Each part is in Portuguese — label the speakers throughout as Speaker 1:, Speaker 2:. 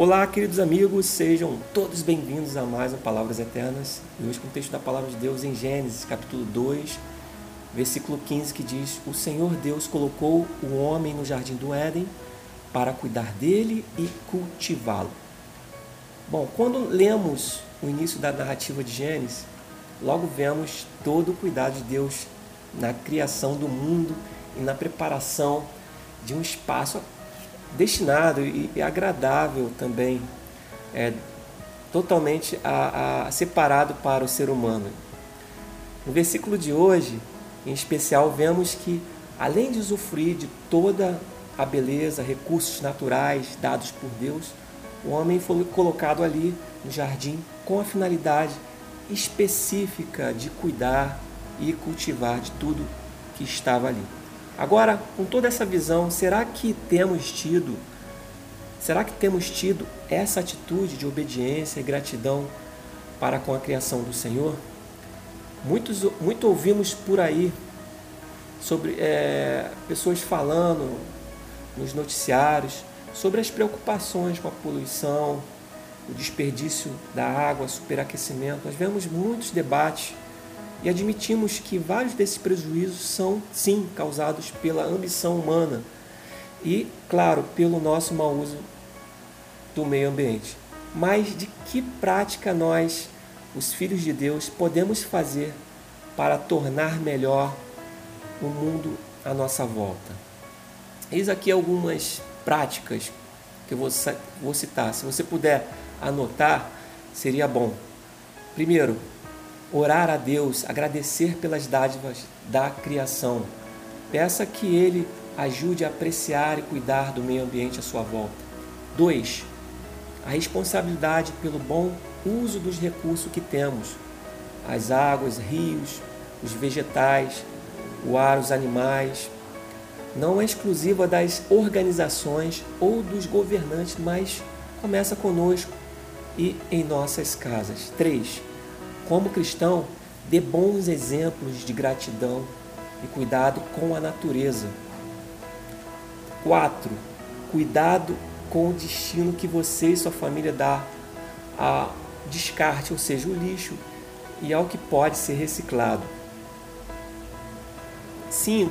Speaker 1: Olá, queridos amigos, sejam todos bem-vindos a mais um Palavras Eternas. E hoje com o texto da Palavra de Deus em Gênesis, capítulo 2, versículo 15, que diz: O Senhor Deus colocou o homem no jardim do Éden para cuidar dele e cultivá-lo. Bom, quando lemos o início da narrativa de Gênesis, logo vemos todo o cuidado de Deus na criação do mundo e na preparação de um espaço destinado e agradável também, é, totalmente a, a, separado para o ser humano. No versículo de hoje, em especial, vemos que, além de usufruir de toda a beleza, recursos naturais dados por Deus, o homem foi colocado ali no jardim com a finalidade específica de cuidar e cultivar de tudo que estava ali. Agora, com toda essa visão, será que temos tido será que temos tido essa atitude de obediência e gratidão para com a criação do Senhor? Muitos, muito ouvimos por aí sobre é, pessoas falando nos noticiários sobre as preocupações com a poluição, o desperdício da água, superaquecimento. Nós vemos muitos debates e admitimos que vários desses prejuízos são, sim, causados pela ambição humana e, claro, pelo nosso mau uso do meio ambiente. Mas de que prática nós, os filhos de Deus, podemos fazer para tornar melhor o mundo à nossa volta? Eis aqui algumas práticas que eu vou citar. Se você puder anotar, seria bom. Primeiro, orar a Deus, agradecer pelas dádivas da criação. Peça que Ele ajude a apreciar e cuidar do meio ambiente à sua volta. 2. A responsabilidade pelo bom uso dos recursos que temos: as águas, rios, os vegetais, o ar, os animais. Não é exclusiva das organizações ou dos governantes, mas começa conosco e em nossas casas. 3 como cristão, dê bons exemplos de gratidão e cuidado com a natureza. 4. Cuidado com o destino que você e sua família dá a descarte, ou seja, o lixo, e ao que pode ser reciclado. 5.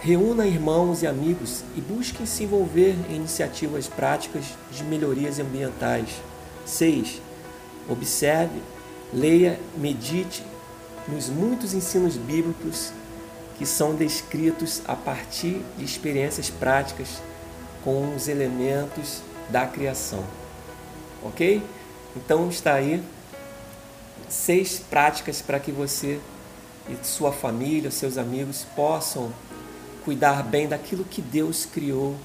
Speaker 1: Reúna irmãos e amigos e busquem se envolver em iniciativas práticas de melhorias ambientais. 6. Observe Leia, medite nos muitos ensinos bíblicos que são descritos a partir de experiências práticas com os elementos da criação. Ok? Então está aí seis práticas para que você e sua família, seus amigos possam cuidar bem daquilo que Deus criou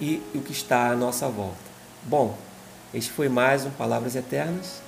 Speaker 1: e o que está à nossa volta. Bom, este foi mais um Palavras Eternas.